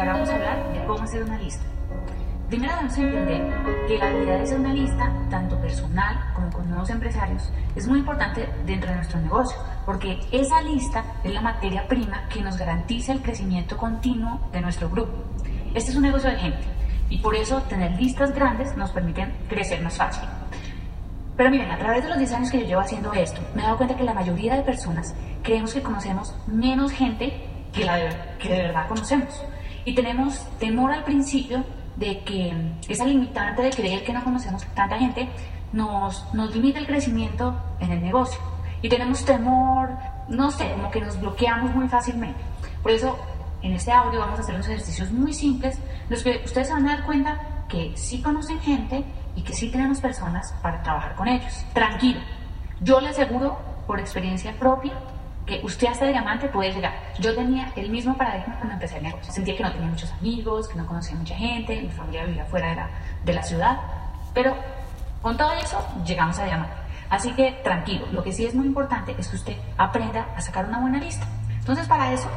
que ahora vamos a hablar de cómo hacer una lista. Primero debemos entender que la habilidad de hacer una lista, tanto personal como con nuevos empresarios, es muy importante dentro de nuestro negocio, porque esa lista es la materia prima que nos garantiza el crecimiento continuo de nuestro grupo. Este es un negocio de gente y por eso tener listas grandes nos permiten crecer más fácil. Pero miren, a través de los 10 años que yo llevo haciendo esto, me he dado cuenta que la mayoría de personas creemos que conocemos menos gente que, la que de verdad conocemos. Y tenemos temor al principio de que esa limitante de creer que no conocemos tanta gente nos, nos limita el crecimiento en el negocio. Y tenemos temor, no sé, como que nos bloqueamos muy fácilmente. Por eso, en este audio vamos a hacer unos ejercicios muy simples, los que ustedes se van a dar cuenta que sí conocen gente y que sí tenemos personas para trabajar con ellos. Tranquilo, yo le aseguro por experiencia propia que usted hasta diamante puede llegar. Yo tenía el mismo paradigma cuando empecé el negocio. Sentía que no tenía muchos amigos, que no conocía mucha gente, mi familia vivía fuera de la, de la ciudad, pero con todo eso llegamos a diamante. Así que tranquilo, lo que sí es muy importante es que usted aprenda a sacar una buena lista. Entonces para eso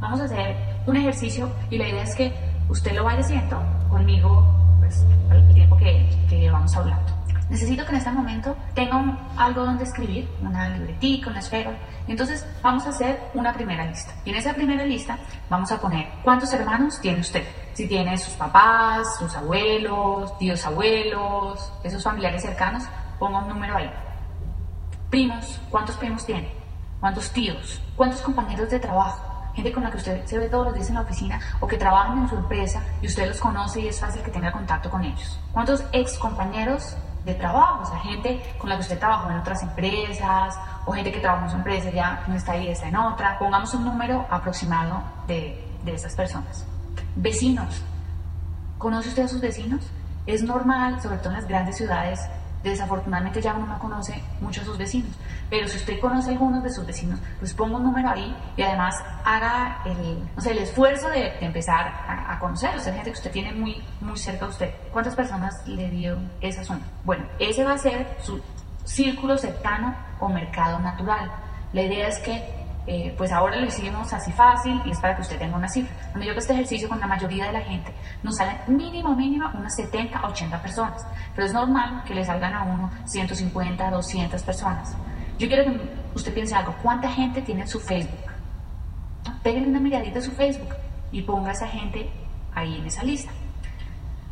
vamos a hacer un ejercicio y la idea es que usted lo vaya haciendo conmigo pues, el tiempo que, que vamos hablando. Necesito que en este momento tenga algo donde escribir, una libretica, una esfera. Entonces vamos a hacer una primera lista. Y en esa primera lista vamos a poner cuántos hermanos tiene usted. Si tiene sus papás, sus abuelos, tíos abuelos, esos familiares cercanos, ponga un número ahí. Primos, ¿cuántos primos tiene? ¿Cuántos tíos? ¿Cuántos compañeros de trabajo? gente con la que usted se ve todos los días en la oficina o que trabajan en su empresa y usted los conoce y es fácil que tenga contacto con ellos. ¿Cuántos ex compañeros de trabajo, o sea, gente con la que usted trabajó en otras empresas o gente que trabajó en su empresa ya no está ahí, está en otra. Pongamos un número aproximado de, de esas personas. Vecinos. ¿Conoce usted a sus vecinos? Es normal, sobre todo en las grandes ciudades, desafortunadamente ya uno no conoce mucho a sus vecinos, pero si usted conoce algunos de sus vecinos, pues ponga un número ahí y además haga el, el esfuerzo de, empezar a, a conocerlos, sea, gente que usted tiene muy, muy cerca a usted. ¿Cuántas personas le dio esa zona? Bueno, ese va a ser su círculo cercano o mercado natural. La idea es que eh, pues ahora lo hicimos así fácil y es para que usted tenga una cifra. Cuando yo hago este ejercicio con la mayoría de la gente, nos salen mínimo, mínimo unas 70, 80 personas. Pero es normal que le salgan a uno 150, 200 personas. Yo quiero que usted piense algo. ¿Cuánta gente tiene su Facebook? Pégale una miradita a su Facebook y ponga a esa gente ahí en esa lista.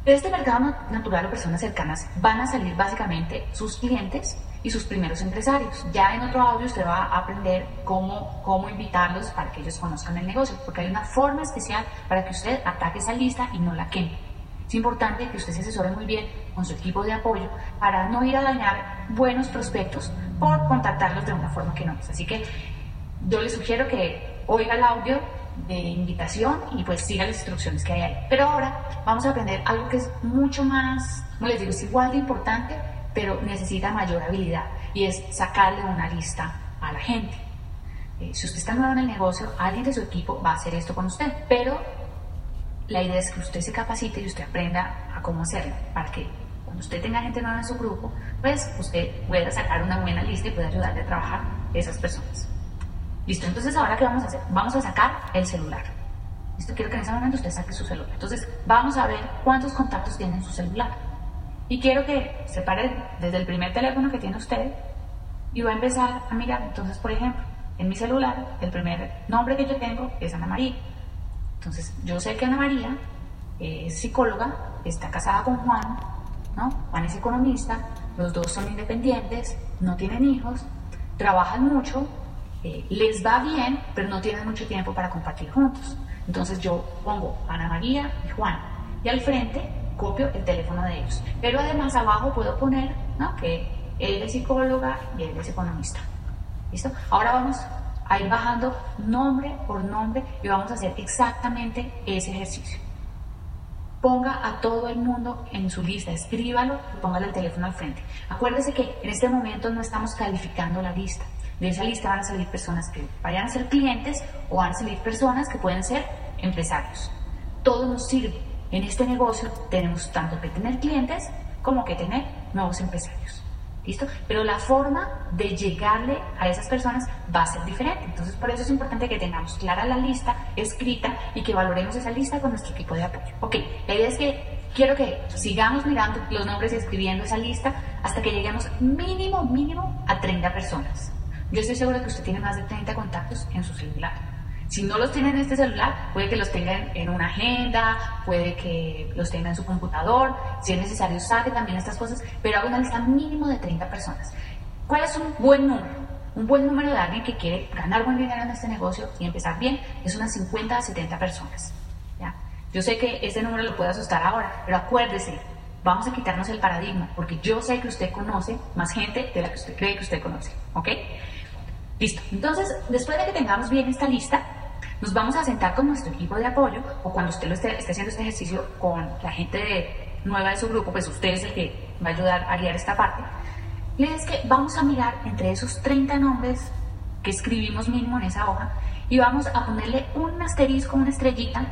De este mercado natural o personas cercanas van a salir básicamente sus clientes y sus primeros empresarios. Ya en otro audio usted va a aprender cómo, cómo invitarlos para que ellos conozcan el negocio, porque hay una forma especial para que usted ataque esa lista y no la queme. Es importante que usted se asesore muy bien con su equipo de apoyo para no ir a dañar buenos prospectos por contactarlos de una forma que no es. Así que yo le sugiero que oiga el audio de invitación y pues siga las instrucciones que hay ahí. Pero ahora vamos a aprender algo que es mucho más, como les digo, es igual de importante, pero necesita mayor habilidad y es sacarle una lista a la gente. Eh, si usted está nuevo en el negocio, alguien de su equipo va a hacer esto con usted, pero la idea es que usted se capacite y usted aprenda a cómo hacerlo, para que cuando usted tenga gente nueva en su grupo, pues usted pueda sacar una buena lista y pueda ayudarle a trabajar esas personas. Listo, entonces ahora qué vamos a hacer? Vamos a sacar el celular. Listo, quiero que en ese momento usted saque su celular. Entonces vamos a ver cuántos contactos tiene en su celular. Y quiero que se pare desde el primer teléfono que tiene usted y va a empezar a mirar. Entonces, por ejemplo, en mi celular, el primer nombre que yo tengo es Ana María. Entonces, yo sé que Ana María es psicóloga, está casada con Juan, ¿no? Juan es economista, los dos son independientes, no tienen hijos, trabajan mucho, eh, les va bien, pero no tienen mucho tiempo para compartir juntos. Entonces yo pongo Ana María y Juan. Y al frente copio el teléfono de ellos. Pero además abajo puedo poner ¿no? que él es psicóloga y él es economista. ¿Listo? Ahora vamos a ir bajando nombre por nombre y vamos a hacer exactamente ese ejercicio. Ponga a todo el mundo en su lista, escríbalo y póngale el teléfono al frente. Acuérdese que en este momento no estamos calificando la lista. De esa lista van a salir personas que vayan a ser clientes o van a salir personas que pueden ser empresarios. Todo nos sirve en este negocio tenemos tanto que tener clientes como que tener nuevos empresarios. ¿Listo? Pero la forma de llegarle a esas personas va a ser diferente. Entonces, por eso es importante que tengamos clara la lista escrita y que valoremos esa lista con nuestro equipo de apoyo. Ok, la idea es que quiero que sigamos mirando los nombres y escribiendo esa lista hasta que lleguemos mínimo, mínimo a 30 personas. Yo estoy segura que usted tiene más de 30 contactos en su celular. Si no los tiene en este celular, puede que los tenga en una agenda, puede que los tenga en su computador, si es necesario saque también estas cosas, pero haga una lista mínimo de 30 personas. ¿Cuál es un buen número? Un buen número de alguien que quiere ganar buen dinero en este negocio y empezar bien es unas 50 a 70 personas. ¿ya? Yo sé que este número lo puede asustar ahora, pero acuérdese, vamos a quitarnos el paradigma, porque yo sé que usted conoce más gente de la que usted cree que usted conoce, ¿ok? Listo. Entonces, después de que tengamos bien esta lista, nos vamos a sentar con nuestro equipo de apoyo o cuando usted lo esté, haciendo este ejercicio con la gente nueva de su grupo, pues usted es el que va a ayudar a guiar esta parte. Le es que vamos a mirar entre esos 30 nombres que escribimos mínimo en esa hoja y vamos a ponerle un asterisco, una estrellita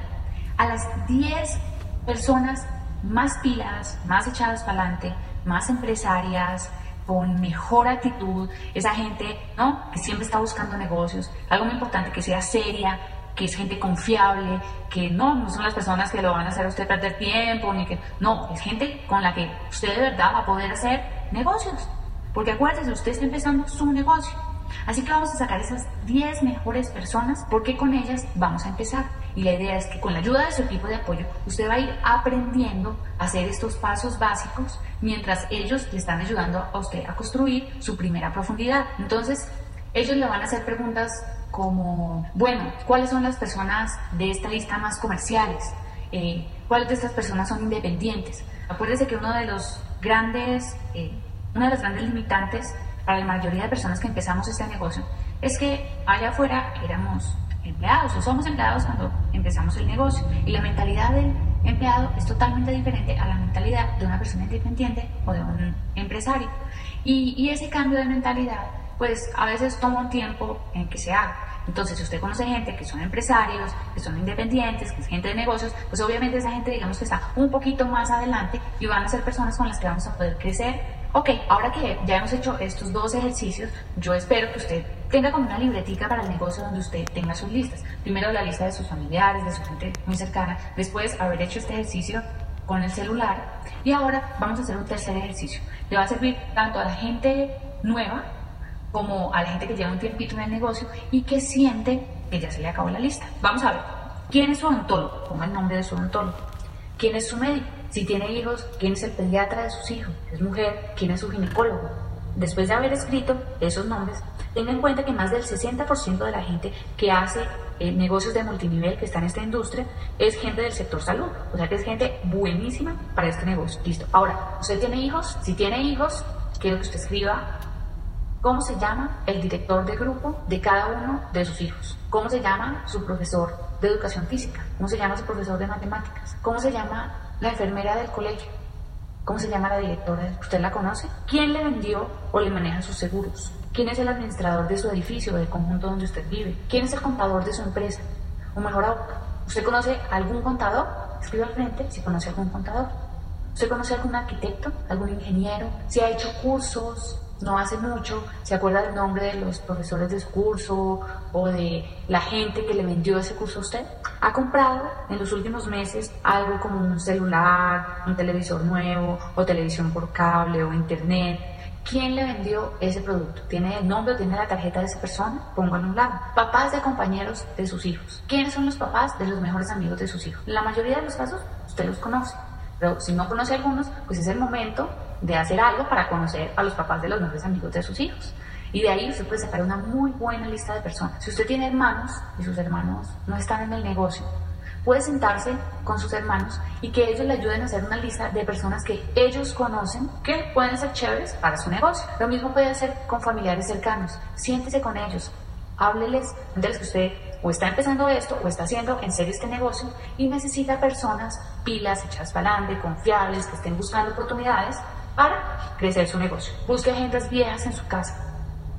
a las 10 personas más pilas, más echadas para adelante, más empresarias, con mejor actitud, esa gente ¿no? que siempre está buscando negocios, algo muy importante, que sea seria, que es gente confiable, que no, no son las personas que lo van a hacer a usted perder tiempo, ni que, no, es gente con la que usted de verdad va a poder hacer negocios. Porque acuérdese, usted está empezando su negocio. Así que vamos a sacar esas 10 mejores personas porque con ellas vamos a empezar. Y la idea es que con la ayuda de su equipo de apoyo, usted va a ir aprendiendo a hacer estos pasos básicos mientras ellos le están ayudando a usted a construir su primera profundidad. Entonces, ellos le van a hacer preguntas como, bueno, ¿cuáles son las personas de esta lista más comerciales? Eh, ¿Cuáles de estas personas son independientes? Acuérdese que uno de los grandes, eh, una de las grandes limitantes para la mayoría de personas que empezamos este negocio es que allá afuera éramos empleados o somos empleados cuando empezamos el negocio y la mentalidad del empleado es totalmente diferente a la mentalidad de una persona independiente o de un empresario. Y, y ese cambio de mentalidad pues a veces toma un tiempo en que se haga. Entonces, si usted conoce gente que son empresarios, que son independientes, que es gente de negocios, pues obviamente esa gente digamos que está un poquito más adelante y van a ser personas con las que vamos a poder crecer Ok, ahora que ya hemos hecho estos dos ejercicios, yo espero que usted tenga como una libretica para el negocio donde usted tenga sus listas. Primero la lista de sus familiares, de su gente muy cercana, después haber hecho este ejercicio con el celular y ahora vamos a hacer un tercer ejercicio. Le va a servir tanto a la gente nueva como a la gente que lleva un tiempito en el negocio y que siente que ya se le acabó la lista. Vamos a ver, ¿quién es su odontólogo? Ponga el nombre de su odontólogo. ¿Quién es su médico? Si tiene hijos, ¿quién es el pediatra de sus hijos? ¿Es mujer? ¿Quién es su ginecólogo? Después de haber escrito esos nombres, tenga en cuenta que más del 60% de la gente que hace eh, negocios de multinivel que está en esta industria es gente del sector salud. O sea que es gente buenísima para este negocio. Listo. Ahora, ¿usted tiene hijos? Si tiene hijos, quiero que usted escriba cómo se llama el director de grupo de cada uno de sus hijos. ¿Cómo se llama su profesor de educación física? ¿Cómo se llama su profesor de matemáticas? ¿Cómo se llama la enfermera del colegio. ¿Cómo se llama la directora? ¿Usted la conoce? ¿Quién le vendió o le maneja sus seguros? ¿Quién es el administrador de su edificio o del conjunto donde usted vive? ¿Quién es el contador de su empresa? O mejor ¿usted conoce algún contador? Escriba al frente si conoce algún contador. ¿Usted conoce algún arquitecto? ¿Algún ingeniero? ¿Si ha hecho cursos? No hace mucho, se acuerda del nombre de los profesores de su curso o de la gente que le vendió ese curso a usted. Ha comprado en los últimos meses algo como un celular, un televisor nuevo o televisión por cable o internet. ¿Quién le vendió ese producto? ¿Tiene el nombre o tiene la tarjeta de esa persona? Póngalo a un lado. Papás de compañeros de sus hijos. ¿Quiénes son los papás de los mejores amigos de sus hijos? En la mayoría de los casos, usted los conoce. Pero si no conoce a algunos, pues es el momento de hacer algo para conocer a los papás de los mejores amigos de sus hijos. Y de ahí usted puede sacar una muy buena lista de personas. Si usted tiene hermanos y sus hermanos no están en el negocio, puede sentarse con sus hermanos y que ellos le ayuden a hacer una lista de personas que ellos conocen que pueden ser chéveres para su negocio. Lo mismo puede hacer con familiares cercanos. Siéntese con ellos, hábleles de los que usted o está empezando esto o está haciendo en serio este negocio y necesita personas pilas, echadas para adelante, confiables, que estén buscando oportunidades para crecer su negocio. Busque agendas viejas en su casa.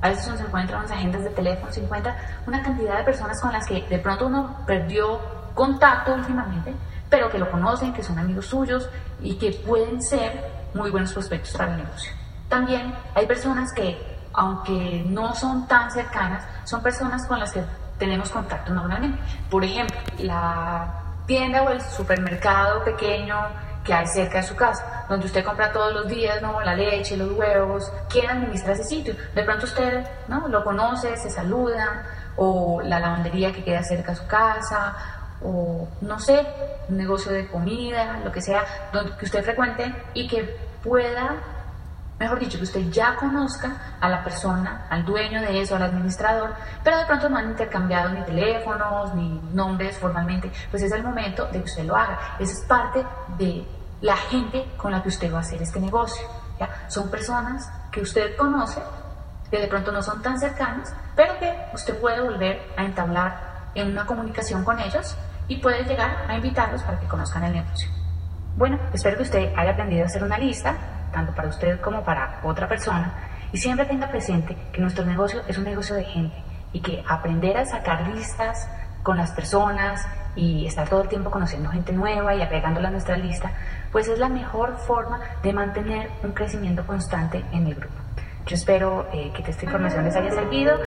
A veces uno se encuentra unas agendas de teléfono, se encuentra una cantidad de personas con las que de pronto uno perdió contacto últimamente, pero que lo conocen, que son amigos suyos y que pueden ser muy buenos prospectos para el negocio. también hay personas que, aunque no son tan cercanas, son personas con las que tenemos contacto normalmente. Por ejemplo, la tienda o el supermercado pequeño que hay cerca de su casa, donde usted compra todos los días, ¿no? La leche, los huevos, ¿quién administra ese sitio? De pronto usted, ¿no? Lo conoce, se saluda, o la lavandería que queda cerca de su casa, o no sé, un negocio de comida, lo que sea, donde que usted frecuente y que pueda, mejor dicho, que usted ya conozca a la persona, al dueño de eso, al administrador, pero de pronto no han intercambiado ni teléfonos, ni nombres formalmente, pues es el momento de que usted lo haga. Esa es parte de la gente con la que usted va a hacer este negocio. Son personas que usted conoce, que de pronto no son tan cercanas, pero que usted puede volver a entablar en una comunicación con ellos y puede llegar a invitarlos para que conozcan el negocio. Bueno, espero que usted haya aprendido a hacer una lista, tanto para usted como para otra persona, y siempre tenga presente que nuestro negocio es un negocio de gente y que aprender a sacar listas con las personas y estar todo el tiempo conociendo gente nueva y agregándola a nuestra lista, pues es la mejor forma de mantener un crecimiento constante en el grupo. Yo espero eh, que esta información les haya servido.